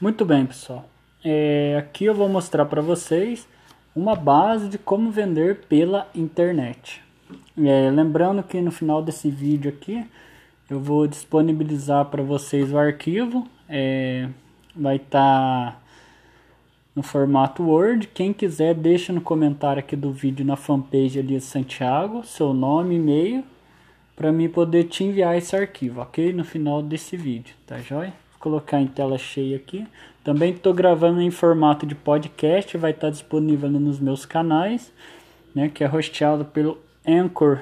Muito bem, pessoal. É, aqui eu vou mostrar para vocês uma base de como vender pela internet. É, lembrando que no final desse vídeo aqui eu vou disponibilizar para vocês o arquivo. É, vai estar tá no formato Word. Quem quiser deixa no comentário aqui do vídeo na fanpage ali de Santiago, seu nome, e-mail, para mim poder te enviar esse arquivo, ok? No final desse vídeo, tá joia? Colocar em tela cheia aqui. Também estou gravando em formato de podcast, vai estar disponível nos meus canais, né, que é hosteado pelo Anchor,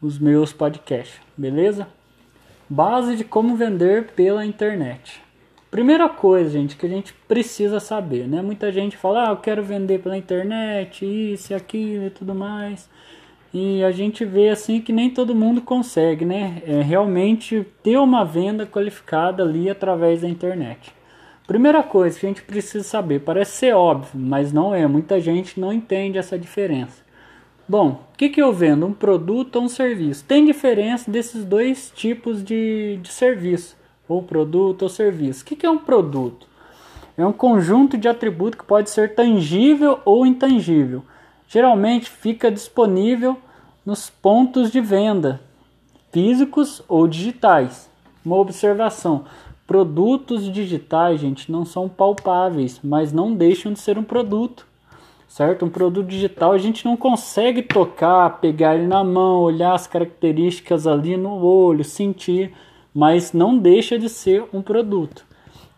os meus podcasts, beleza? Base de como vender pela internet. Primeira coisa, gente, que a gente precisa saber, né? Muita gente fala, ah, eu quero vender pela internet, isso e aquilo e tudo mais. E a gente vê assim que nem todo mundo consegue, né? É, realmente ter uma venda qualificada ali através da internet. Primeira coisa que a gente precisa saber, parece ser óbvio, mas não é. Muita gente não entende essa diferença. Bom, o que, que eu vendo? Um produto ou um serviço? Tem diferença desses dois tipos de, de serviço, ou produto ou serviço. O que, que é um produto? É um conjunto de atributos que pode ser tangível ou intangível geralmente fica disponível nos pontos de venda, físicos ou digitais. Uma observação: produtos digitais, gente, não são palpáveis, mas não deixam de ser um produto. Certo? Um produto digital a gente não consegue tocar, pegar ele na mão, olhar as características ali no olho, sentir, mas não deixa de ser um produto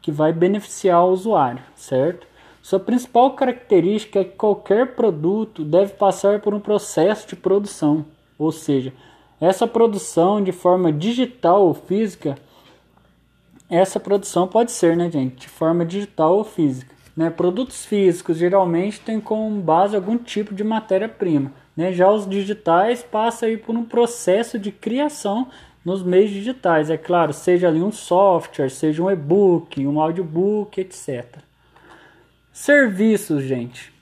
que vai beneficiar o usuário, certo? Sua principal característica é que qualquer produto deve passar por um processo de produção, ou seja, essa produção de forma digital ou física, essa produção pode ser, né, gente, de forma digital ou física. Né? Produtos físicos geralmente têm como base algum tipo de matéria-prima. Né? Já os digitais passam aí por um processo de criação nos meios digitais, é claro, seja ali um software, seja um e-book, um audiobook, etc. Serviços, gente,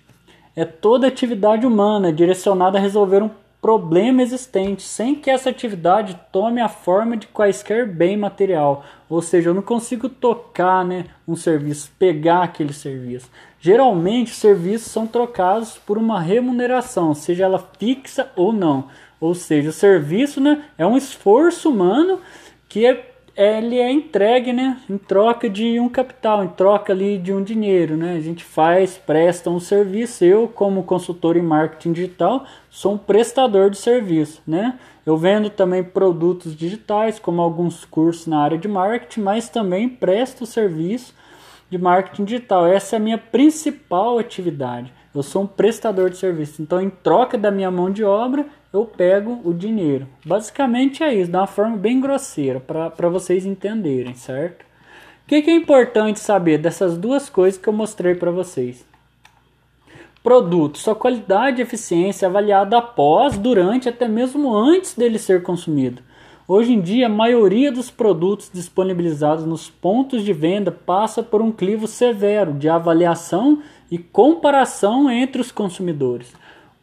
é toda atividade humana direcionada a resolver um problema existente, sem que essa atividade tome a forma de quaisquer bem material. Ou seja, eu não consigo tocar né, um serviço, pegar aquele serviço. Geralmente, os serviços são trocados por uma remuneração, seja ela fixa ou não. Ou seja, o serviço né, é um esforço humano que é ele é entregue, né, em troca de um capital, em troca ali de um dinheiro, né? A gente faz, presta um serviço. Eu, como consultor em marketing digital, sou um prestador de serviço, né? Eu vendo também produtos digitais, como alguns cursos na área de marketing, mas também presto serviço de marketing digital. Essa é a minha principal atividade. Eu sou um prestador de serviço. Então, em troca da minha mão de obra, eu pego o dinheiro. Basicamente é isso, de uma forma bem grosseira, para vocês entenderem, certo? O que, que é importante saber dessas duas coisas que eu mostrei para vocês? Produto, sua qualidade e eficiência avaliada após, durante, até mesmo antes dele ser consumido. Hoje em dia, a maioria dos produtos disponibilizados nos pontos de venda passa por um clivo severo de avaliação e comparação entre os consumidores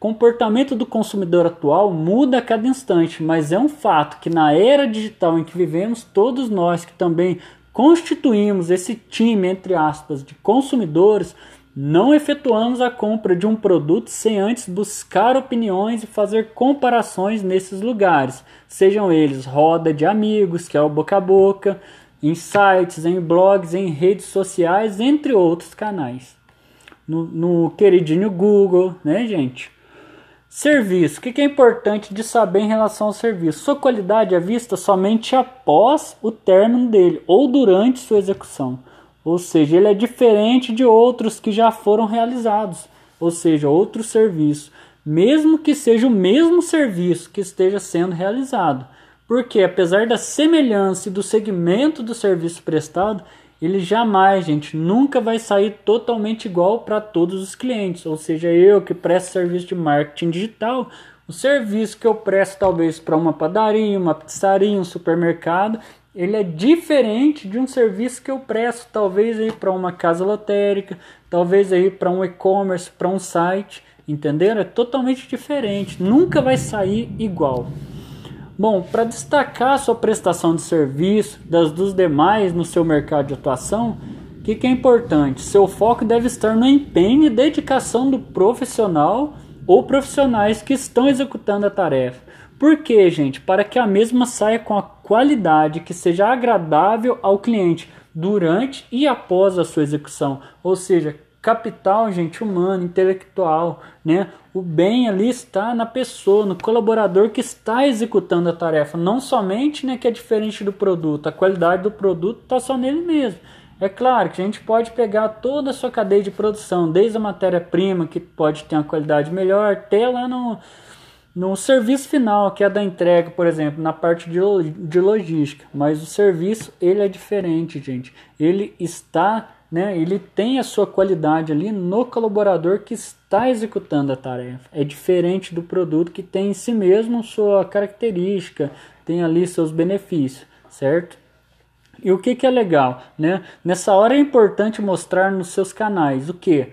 comportamento do consumidor atual muda a cada instante, mas é um fato que na era digital em que vivemos, todos nós que também constituímos esse time, entre aspas, de consumidores, não efetuamos a compra de um produto sem antes buscar opiniões e fazer comparações nesses lugares, sejam eles roda de amigos, que é o boca a boca, em sites, em blogs, em redes sociais, entre outros canais. No, no queridinho Google, né, gente? Serviço. O que é importante de saber em relação ao serviço? Sua qualidade é vista somente após o término dele ou durante sua execução. Ou seja, ele é diferente de outros que já foram realizados, ou seja, outro serviço, mesmo que seja o mesmo serviço que esteja sendo realizado. Porque apesar da semelhança e do segmento do serviço prestado, ele jamais, gente, nunca vai sair totalmente igual para todos os clientes. Ou seja, eu que presto serviço de marketing digital, o serviço que eu presto talvez para uma padaria, uma pizzaria, um supermercado, ele é diferente de um serviço que eu presto talvez aí para uma casa lotérica, talvez aí para um e-commerce, para um site, entenderam? É totalmente diferente, nunca vai sair igual. Bom, para destacar sua prestação de serviço das dos demais no seu mercado de atuação, O que, que é importante? Seu foco deve estar no empenho e dedicação do profissional ou profissionais que estão executando a tarefa. Por quê, gente? Para que a mesma saia com a qualidade que seja agradável ao cliente durante e após a sua execução. Ou seja, capital, gente, humano, intelectual, né? O bem ali está na pessoa, no colaborador que está executando a tarefa, não somente, né, que é diferente do produto. A qualidade do produto está só nele mesmo. É claro que a gente pode pegar toda a sua cadeia de produção, desde a matéria-prima, que pode ter uma qualidade melhor, até lá no, no serviço final, que é da entrega, por exemplo, na parte de, de logística. Mas o serviço, ele é diferente, gente. Ele está né, ele tem a sua qualidade ali no colaborador que está executando a tarefa. É diferente do produto que tem em si mesmo sua característica, tem ali seus benefícios, certo? E o que, que é legal, né? Nessa hora é importante mostrar nos seus canais o que?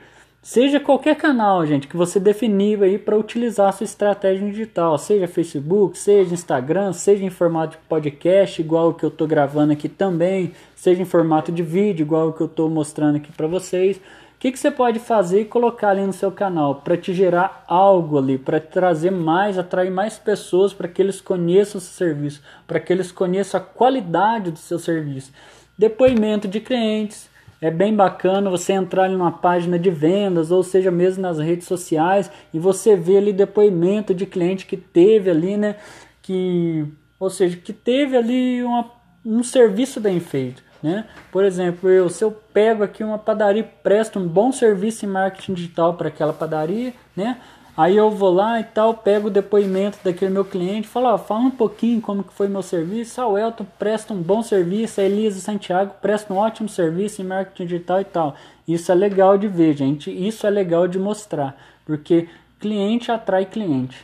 Seja qualquer canal, gente, que você definir aí para utilizar a sua estratégia digital, seja Facebook, seja Instagram, seja em formato de podcast, igual o que eu estou gravando aqui também, seja em formato de vídeo, igual o que eu estou mostrando aqui para vocês. O que, que você pode fazer e colocar ali no seu canal para te gerar algo ali, para trazer mais, atrair mais pessoas para que eles conheçam o seu serviço, para que eles conheçam a qualidade do seu serviço. Depoimento de clientes, é bem bacana você entrar em uma página de vendas, ou seja, mesmo nas redes sociais, e você ver ali depoimento de cliente que teve ali, né? Que, ou seja, que teve ali uma, um serviço bem feito. Né? Por exemplo, eu, se eu pego aqui uma padaria e presto um bom serviço em marketing digital para aquela padaria, né? Aí eu vou lá e tal, pego o depoimento daquele meu cliente, falo, ó, fala um pouquinho como que foi meu serviço. Ah, o Elton presta um bom serviço, a Elisa Santiago presta um ótimo serviço em marketing digital e tal. Isso é legal de ver, gente. Isso é legal de mostrar, porque cliente atrai cliente.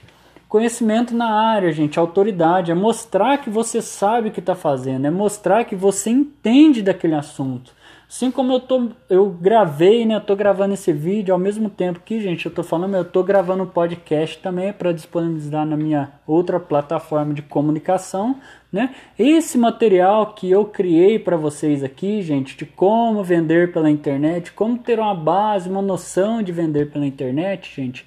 Conhecimento na área, gente, autoridade, é mostrar que você sabe o que está fazendo, é mostrar que você entende daquele assunto. Assim como eu tô, eu gravei, né? Eu tô gravando esse vídeo ao mesmo tempo que, gente, eu tô falando, eu tô gravando um podcast também para disponibilizar na minha outra plataforma de comunicação, né? Esse material que eu criei para vocês aqui, gente, de como vender pela internet, como ter uma base, uma noção de vender pela internet, gente.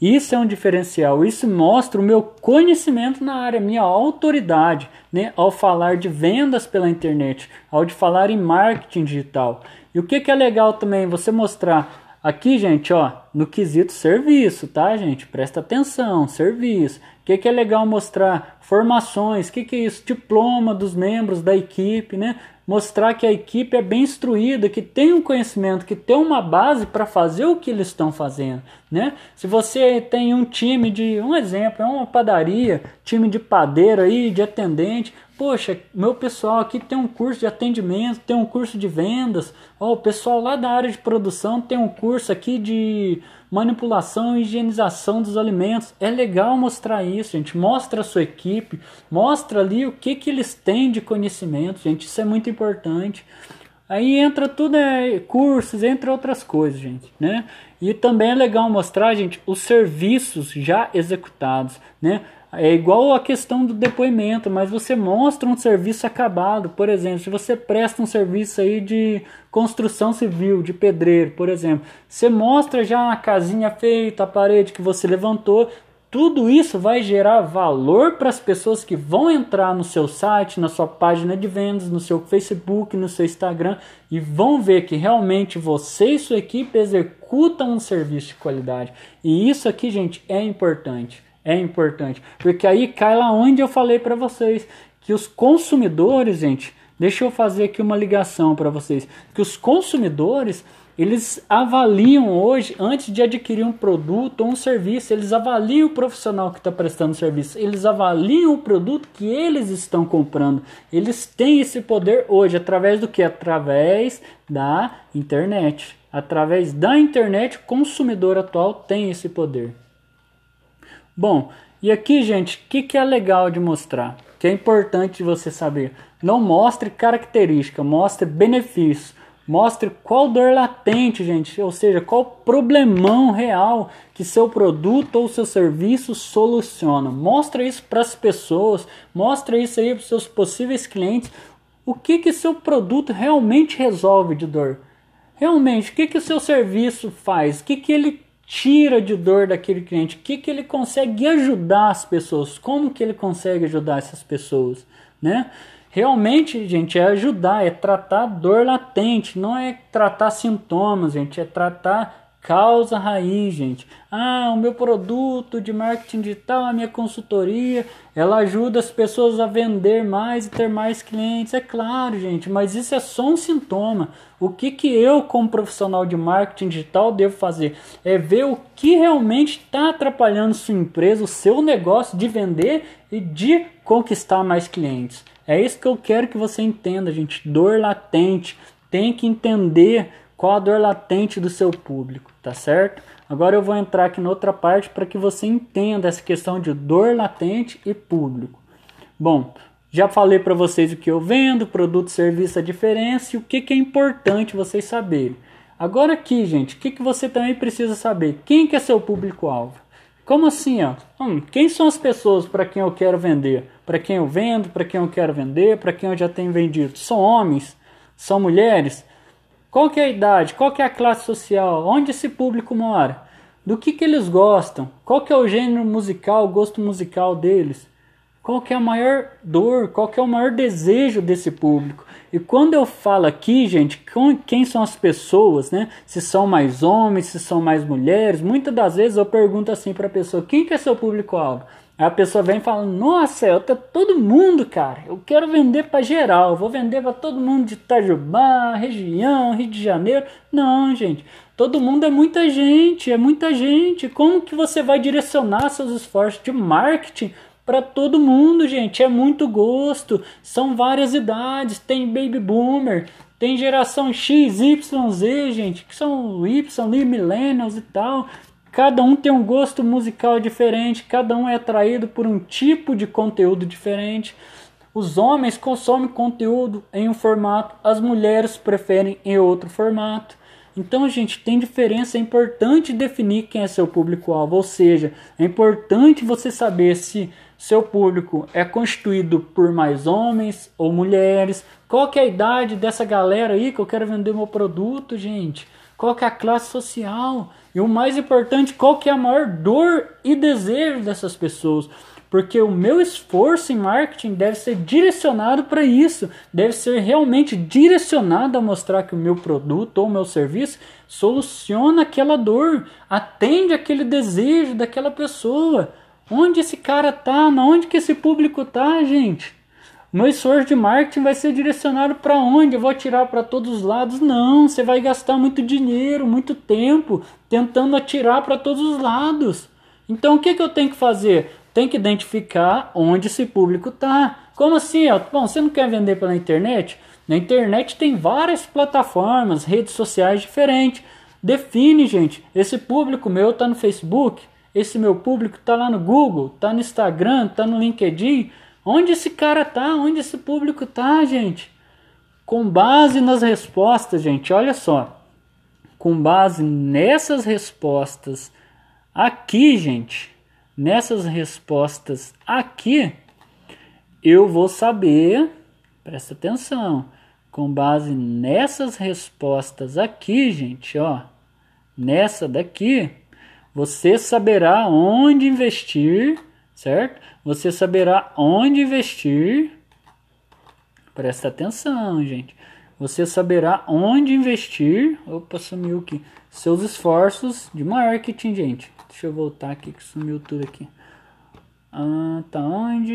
Isso é um diferencial, isso mostra o meu conhecimento na área, minha autoridade, né, ao falar de vendas pela internet, ao de falar em marketing digital. E o que, que é legal também você mostrar aqui, gente, ó, no quesito serviço, tá, gente? Presta atenção, serviço. O que, que é legal mostrar? Formações, o que, que é isso? Diploma dos membros da equipe, né? Mostrar que a equipe é bem instruída, que tem um conhecimento, que tem uma base para fazer o que eles estão fazendo, né? Se você tem um time de, um exemplo, é uma padaria, time de padeiro aí, de atendente, poxa, meu pessoal aqui tem um curso de atendimento, tem um curso de vendas, ó, o pessoal lá da área de produção tem um curso aqui de manipulação e higienização dos alimentos. É legal mostrar isso, gente. Mostra a sua equipe, mostra ali o que, que eles têm de conhecimento, gente. Isso é muito importante. Aí entra tudo, é, cursos, entre outras coisas, gente, né? E também é legal mostrar, gente, os serviços já executados, né? É igual a questão do depoimento, mas você mostra um serviço acabado. Por exemplo, se você presta um serviço aí de construção civil, de pedreiro, por exemplo, você mostra já a casinha feita, a parede que você levantou. Tudo isso vai gerar valor para as pessoas que vão entrar no seu site, na sua página de vendas, no seu Facebook, no seu Instagram e vão ver que realmente você e sua equipe executam um serviço de qualidade. E isso aqui, gente, é importante é importante. Porque aí cai lá onde eu falei para vocês que os consumidores, gente, deixa eu fazer aqui uma ligação para vocês, que os consumidores eles avaliam hoje, antes de adquirir um produto ou um serviço, eles avaliam o profissional que está prestando serviço, eles avaliam o produto que eles estão comprando. Eles têm esse poder hoje, através do que? Através da internet. Através da internet, o consumidor atual tem esse poder. Bom, e aqui, gente, o que, que é legal de mostrar? Que é importante você saber. Não mostre característica, mostre benefício. Mostre qual dor latente, gente, ou seja, qual problemão real que seu produto ou seu serviço soluciona. Mostre isso para as pessoas, mostre isso aí para os seus possíveis clientes. O que que seu produto realmente resolve de dor? realmente o que, que o seu serviço faz, o que, que ele tira de dor daquele cliente, o que, que ele consegue ajudar as pessoas, como que ele consegue ajudar essas pessoas, né? Realmente, gente, é ajudar, é tratar dor latente, não é tratar sintomas, gente, é tratar causa raiz, gente. Ah, o meu produto de marketing digital, a minha consultoria, ela ajuda as pessoas a vender mais e ter mais clientes. É claro, gente, mas isso é só um sintoma. O que, que eu, como profissional de marketing digital, devo fazer? É ver o que realmente está atrapalhando sua empresa, o seu negócio de vender e de conquistar mais clientes. É isso que eu quero que você entenda, gente. Dor latente. Tem que entender qual a dor latente do seu público, tá certo? Agora eu vou entrar aqui na outra parte para que você entenda essa questão de dor latente e público. Bom, já falei para vocês o que eu vendo, produto, serviço, a diferença e o que, que é importante vocês saberem. Agora aqui, gente, o que, que você também precisa saber? Quem que é seu público-alvo? Como assim, ó? Hum, quem são as pessoas para quem eu quero vender? Para quem eu vendo, para quem eu quero vender, para quem eu já tenho vendido? São homens? São mulheres? Qual que é a idade? Qual que é a classe social? Onde esse público mora? Do que, que eles gostam? Qual que é o gênero musical, o gosto musical deles? Qual que é a maior dor? Qual que é o maior desejo desse público? E quando eu falo aqui, gente, quem são as pessoas, né? Se são mais homens, se são mais mulheres, muitas das vezes eu pergunto assim para a pessoa: quem que é seu público-alvo? Aí a pessoa vem falando, nossa, eu tô todo mundo, cara. Eu quero vender para geral, vou vender para todo mundo de Itajubá, região, Rio de Janeiro. Não, gente. Todo mundo é muita gente, é muita gente. Como que você vai direcionar seus esforços de marketing para todo mundo, gente? É muito gosto. São várias idades, tem baby boomer, tem geração X, Y, Z, gente, que são Y, millennials e tal. Cada um tem um gosto musical diferente, cada um é atraído por um tipo de conteúdo diferente. Os homens consomem conteúdo em um formato, as mulheres preferem em outro formato. Então, gente, tem diferença. É importante definir quem é seu público-alvo, ou seja, é importante você saber se seu público é constituído por mais homens ou mulheres. Qual que é a idade dessa galera aí que eu quero vender meu produto, gente? Qual que é a classe social? E o mais importante, qual que é a maior dor e desejo dessas pessoas? Porque o meu esforço em marketing deve ser direcionado para isso, deve ser realmente direcionado a mostrar que o meu produto ou o meu serviço soluciona aquela dor, atende aquele desejo daquela pessoa. Onde esse cara tá? Onde que esse público tá, gente? Meu esforço de marketing vai ser direcionado para onde? Eu vou atirar para todos os lados? Não, você vai gastar muito dinheiro, muito tempo tentando atirar para todos os lados. Então o que, que eu tenho que fazer? Tem que identificar onde esse público está. Como assim? Ó? Bom, você não quer vender pela internet? Na internet tem várias plataformas, redes sociais diferentes. Define, gente. Esse público meu está no Facebook, esse meu público está lá no Google, está no Instagram, está no LinkedIn. Onde esse cara tá? Onde esse público tá, gente? Com base nas respostas, gente, olha só. Com base nessas respostas aqui, gente, nessas respostas aqui, eu vou saber, presta atenção, com base nessas respostas aqui, gente, ó, nessa daqui, você saberá onde investir, certo? Você saberá onde investir. Presta atenção, gente. Você saberá onde investir. Opa, sumiu aqui. Seus esforços de marketing, gente. Deixa eu voltar aqui que sumiu tudo aqui. Ah, tá onde?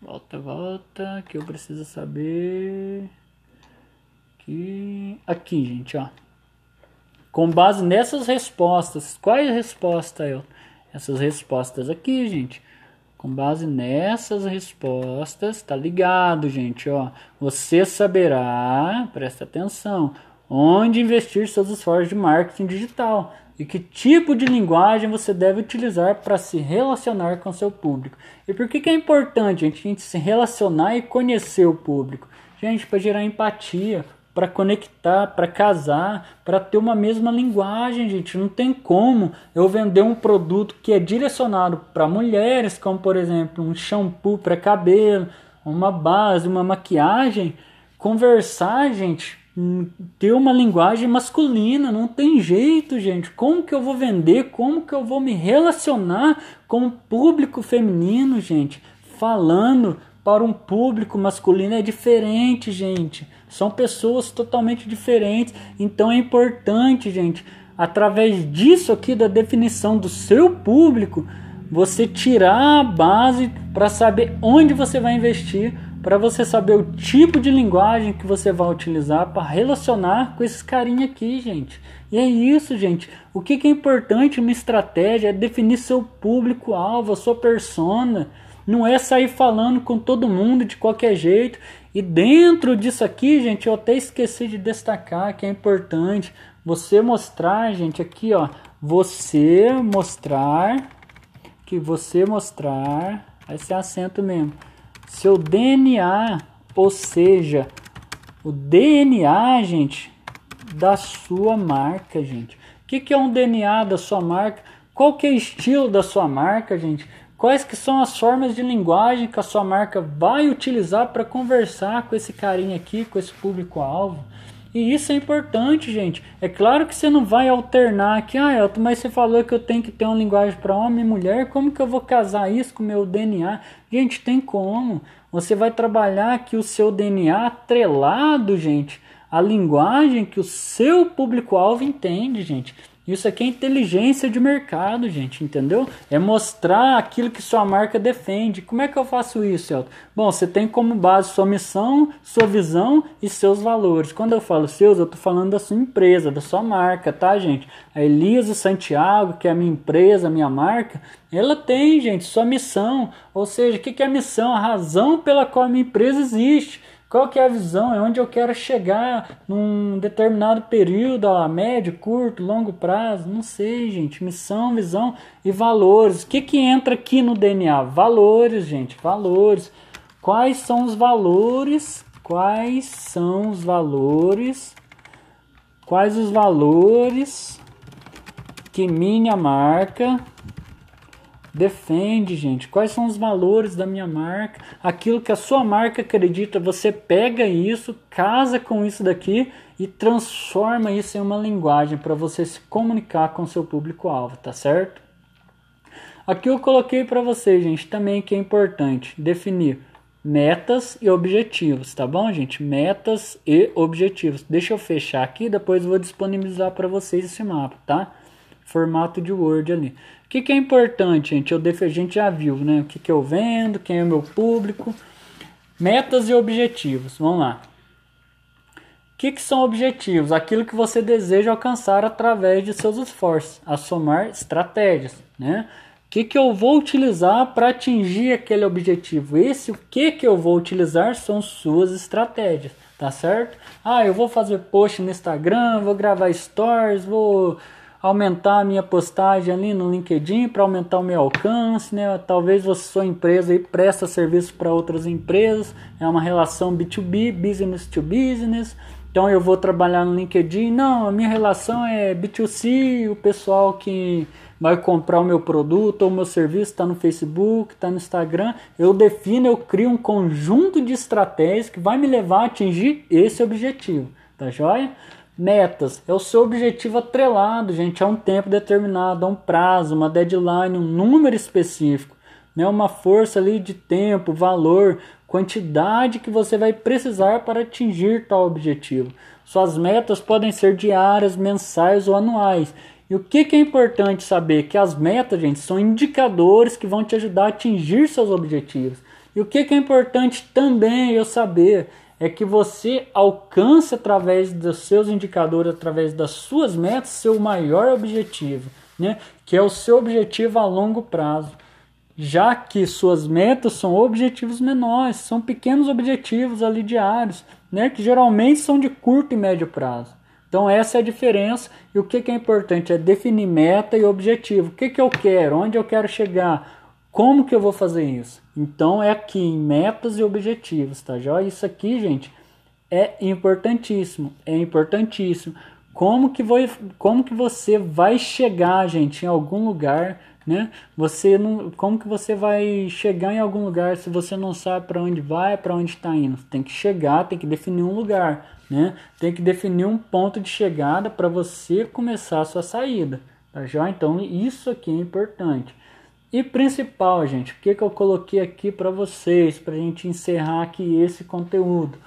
Volta, volta. Que eu preciso saber. Aqui, aqui gente, ó. Com base nessas respostas. Qual é a resposta, eu? Essas respostas aqui, gente. Com base nessas respostas, tá ligado, gente, ó. Você saberá, presta atenção, onde investir seus esforços de marketing digital e que tipo de linguagem você deve utilizar para se relacionar com seu público. E por que, que é importante gente, a gente se relacionar e conhecer o público? Gente, para gerar empatia, para conectar, para casar, para ter uma mesma linguagem, gente. Não tem como eu vender um produto que é direcionado para mulheres, como por exemplo um shampoo para cabelo, uma base, uma maquiagem, conversar, gente, ter uma linguagem masculina, não tem jeito, gente. Como que eu vou vender? Como que eu vou me relacionar com o público feminino, gente? Falando para um público masculino é diferente, gente. São pessoas totalmente diferentes. Então é importante, gente, através disso aqui da definição do seu público, você tirar a base para saber onde você vai investir para você saber o tipo de linguagem que você vai utilizar para relacionar com esses carinha aqui, gente. E é isso, gente. O que, que é importante uma estratégia é definir seu público-alvo, sua persona. Não é sair falando com todo mundo de qualquer jeito. E dentro disso aqui, gente, eu até esqueci de destacar que é importante você mostrar, gente, aqui, ó, você mostrar que você mostrar, esse é acento mesmo seu DNA, ou seja, o DNA, gente, da sua marca, gente. O que, que é um DNA da sua marca? Qual que é o estilo da sua marca, gente? Quais que são as formas de linguagem que a sua marca vai utilizar para conversar com esse carinha aqui, com esse público-alvo? E isso é importante, gente. É claro que você não vai alternar aqui, ah, Elton, mas você falou que eu tenho que ter uma linguagem para homem e mulher, como que eu vou casar isso com o meu DNA? Gente, tem como. Você vai trabalhar aqui o seu DNA atrelado, gente, a linguagem que o seu público-alvo entende, gente. Isso aqui é inteligência de mercado, gente, entendeu? É mostrar aquilo que sua marca defende. Como é que eu faço isso, Elton? Bom, você tem como base sua missão, sua visão e seus valores. Quando eu falo seus, eu estou falando da sua empresa, da sua marca, tá, gente? A Elisa Santiago, que é a minha empresa, a minha marca, ela tem, gente, sua missão. Ou seja, o que é a missão? A razão pela qual a minha empresa existe. Qual que é a visão? É onde eu quero chegar num determinado período, a médio, curto, longo prazo? Não sei, gente. Missão, visão e valores. O que, que entra aqui no DNA? Valores, gente. Valores. Quais são os valores? Quais são os valores? Quais os valores que minha marca Defende, gente. Quais são os valores da minha marca? Aquilo que a sua marca acredita, você pega isso, casa com isso daqui e transforma isso em uma linguagem para você se comunicar com seu público-alvo, tá certo? Aqui eu coloquei para vocês, gente, também que é importante definir metas e objetivos, tá bom, gente? Metas e objetivos. Deixa eu fechar aqui, depois vou disponibilizar para vocês esse mapa, tá? Formato de Word ali. O que, que é importante, gente? Eu, a gente já viu, né? O que, que eu vendo, quem é o meu público. Metas e objetivos. Vamos lá. O que, que são objetivos? Aquilo que você deseja alcançar através de seus esforços. A somar estratégias, né? O que, que eu vou utilizar para atingir aquele objetivo? Esse o que, que eu vou utilizar são suas estratégias, tá certo? Ah, eu vou fazer post no Instagram, vou gravar stories, vou aumentar a minha postagem ali no LinkedIn para aumentar o meu alcance, né? Talvez você sua empresa e presta serviço para outras empresas, é uma relação B2B, business to business. Então eu vou trabalhar no LinkedIn, não, a minha relação é B2C, o pessoal que vai comprar o meu produto ou o meu serviço está no Facebook, está no Instagram. Eu defino, eu crio um conjunto de estratégias que vai me levar a atingir esse objetivo, tá joia? Metas é o seu objetivo atrelado, gente, a um tempo determinado, a um prazo, uma deadline, um número específico, né? Uma força ali de tempo, valor, quantidade que você vai precisar para atingir tal objetivo. Suas metas podem ser diárias, mensais ou anuais. E o que, que é importante saber? Que as metas, gente, são indicadores que vão te ajudar a atingir seus objetivos. E o que, que é importante também eu saber é que você alcance através dos seus indicadores, através das suas metas, seu maior objetivo, né? que é o seu objetivo a longo prazo. Já que suas metas são objetivos menores, são pequenos objetivos ali diários, né? que geralmente são de curto e médio prazo. Então essa é a diferença e o que, é importante é definir meta e objetivo. O que, que eu quero, onde eu quero chegar, como que eu vou fazer isso? Então é aqui em metas e objetivos, tá já? Isso aqui, gente, é importantíssimo, é importantíssimo. Como que, vou, como que você vai chegar, gente, em algum lugar né? Você não, como que você vai chegar em algum lugar se você não sabe para onde vai, para onde está indo? Tem que chegar, tem que definir um lugar, né? Tem que definir um ponto de chegada para você começar a sua saída, tá já? Então isso aqui é importante. E principal, gente, o que, que eu coloquei aqui para vocês, para a gente encerrar aqui esse conteúdo?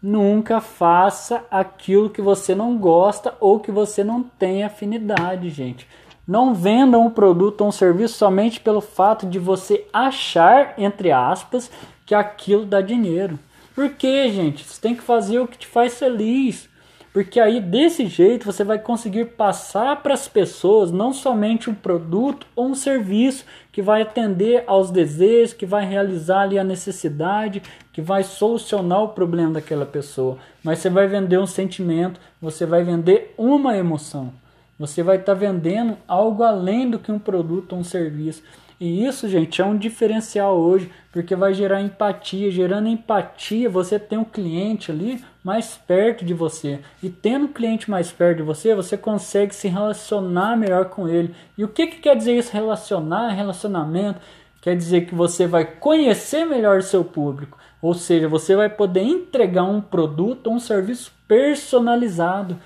Nunca faça aquilo que você não gosta ou que você não tem afinidade, gente. Não venda um produto ou um serviço somente pelo fato de você achar, entre aspas, que aquilo dá dinheiro. Por quê, gente? Você tem que fazer o que te faz feliz. Porque aí desse jeito você vai conseguir passar para as pessoas não somente um produto ou um serviço que vai atender aos desejos, que vai realizar ali a necessidade, que vai solucionar o problema daquela pessoa, mas você vai vender um sentimento, você vai vender uma emoção. Você vai estar tá vendendo algo além do que um produto ou um serviço. E isso, gente, é um diferencial hoje, porque vai gerar empatia. Gerando empatia, você tem um cliente ali mais perto de você. E tendo um cliente mais perto de você, você consegue se relacionar melhor com ele. E o que, que quer dizer isso? Relacionar, relacionamento? Quer dizer que você vai conhecer melhor seu público. Ou seja, você vai poder entregar um produto ou um serviço personalizado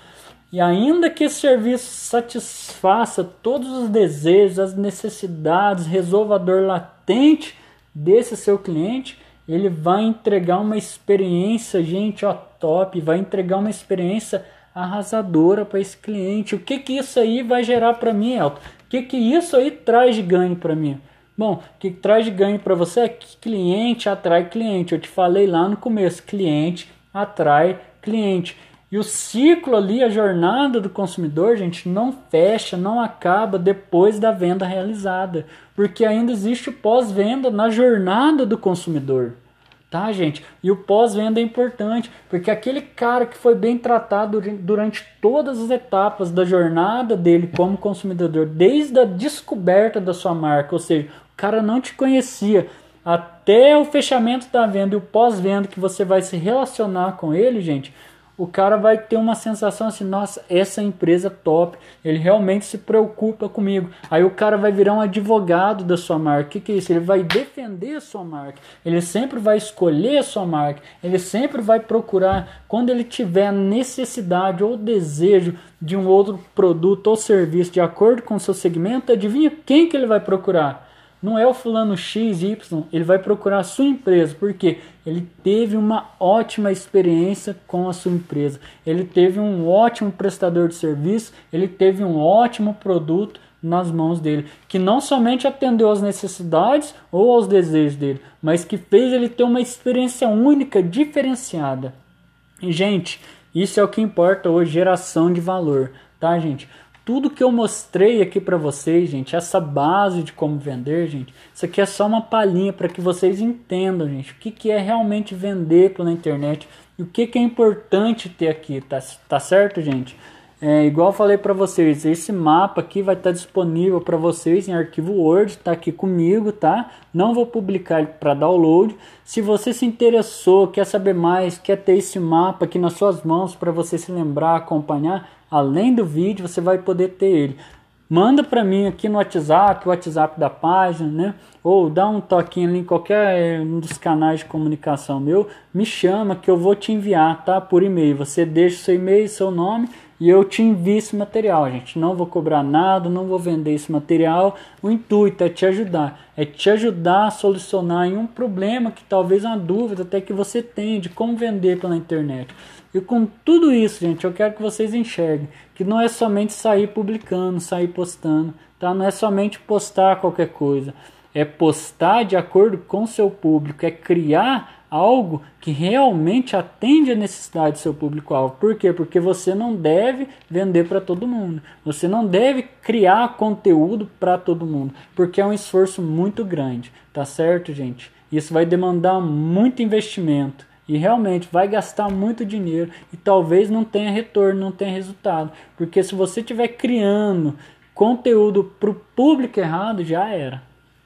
e ainda que esse serviço satisfaça todos os desejos, as necessidades, resolva a dor latente desse seu cliente, ele vai entregar uma experiência, gente, ó, top, vai entregar uma experiência arrasadora para esse cliente. O que que isso aí vai gerar para mim, Elton? O que que isso aí traz de ganho para mim? Bom, o que traz de ganho para você é que cliente atrai cliente. Eu te falei lá no começo, cliente atrai cliente. E o ciclo ali, a jornada do consumidor, gente, não fecha, não acaba depois da venda realizada, porque ainda existe o pós-venda na jornada do consumidor. Tá, gente? E o pós-venda é importante, porque aquele cara que foi bem tratado durante todas as etapas da jornada dele como consumidor, desde a descoberta da sua marca, ou seja, o cara não te conhecia, até o fechamento da venda e o pós-venda que você vai se relacionar com ele, gente, o cara vai ter uma sensação assim, nossa, essa empresa top, ele realmente se preocupa comigo. Aí o cara vai virar um advogado da sua marca. O que, que é isso? Ele vai defender a sua marca, ele sempre vai escolher a sua marca, ele sempre vai procurar, quando ele tiver necessidade ou desejo de um outro produto ou serviço de acordo com o seu segmento, adivinha quem que ele vai procurar? Não é o fulano XY, ele vai procurar a sua empresa, porque ele teve uma ótima experiência com a sua empresa, ele teve um ótimo prestador de serviço, ele teve um ótimo produto nas mãos dele, que não somente atendeu às necessidades ou aos desejos dele, mas que fez ele ter uma experiência única, diferenciada. E, gente, isso é o que importa hoje, geração de valor, tá, gente? Tudo que eu mostrei aqui para vocês, gente, essa base de como vender, gente, isso aqui é só uma palhinha para que vocês entendam, gente, o que, que é realmente vender pela internet e o que, que é importante ter aqui, tá, tá certo, gente? É, igual eu falei para vocês, esse mapa aqui vai estar tá disponível para vocês em arquivo Word, tá aqui comigo, tá? Não vou publicar para download. Se você se interessou, quer saber mais, quer ter esse mapa aqui nas suas mãos para você se lembrar, acompanhar, além do vídeo, você vai poder ter ele. Manda para mim aqui no WhatsApp, o WhatsApp da página, né? Ou dá um toquinho ali em qualquer eh, um dos canais de comunicação meu, me chama que eu vou te enviar, tá? Por e-mail. Você deixa seu e-mail, seu nome e eu te envio esse material, gente. Não vou cobrar nada, não vou vender esse material. O intuito é te ajudar, é te ajudar a solucionar um problema que talvez uma dúvida até que você tem de como vender pela internet. E com tudo isso, gente, eu quero que vocês enxerguem que não é somente sair publicando, sair postando, tá? Não é somente postar qualquer coisa. É postar de acordo com o seu público, é criar algo que realmente atende a necessidade do seu público-alvo. Por quê? Porque você não deve vender para todo mundo. Você não deve criar conteúdo para todo mundo, porque é um esforço muito grande, tá certo, gente? Isso vai demandar muito investimento e realmente vai gastar muito dinheiro e talvez não tenha retorno, não tenha resultado. Porque se você estiver criando conteúdo para o público errado, já era.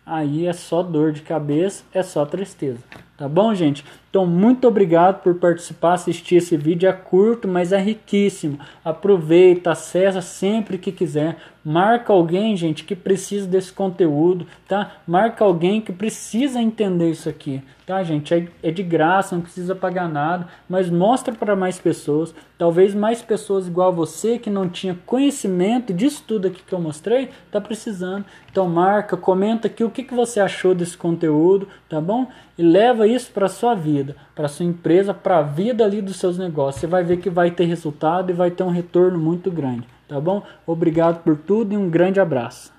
Aí é só dor de cabeça, é só tristeza. Tá bom, gente? Então, muito obrigado por participar, assistir esse vídeo. É curto, mas é riquíssimo. Aproveita, acessa sempre que quiser. Marca alguém, gente, que precisa desse conteúdo, tá? Marca alguém que precisa entender isso aqui, tá, gente? É, é de graça, não precisa pagar nada, mas mostra para mais pessoas. Talvez mais pessoas igual a você que não tinha conhecimento disso tudo aqui que eu mostrei, tá precisando. Então marca, comenta aqui o que, que você achou desse conteúdo, tá bom? E isso para sua vida, para sua empresa, para a vida ali dos seus negócios. Você vai ver que vai ter resultado e vai ter um retorno muito grande tá bom? Obrigado por tudo e um grande abraço.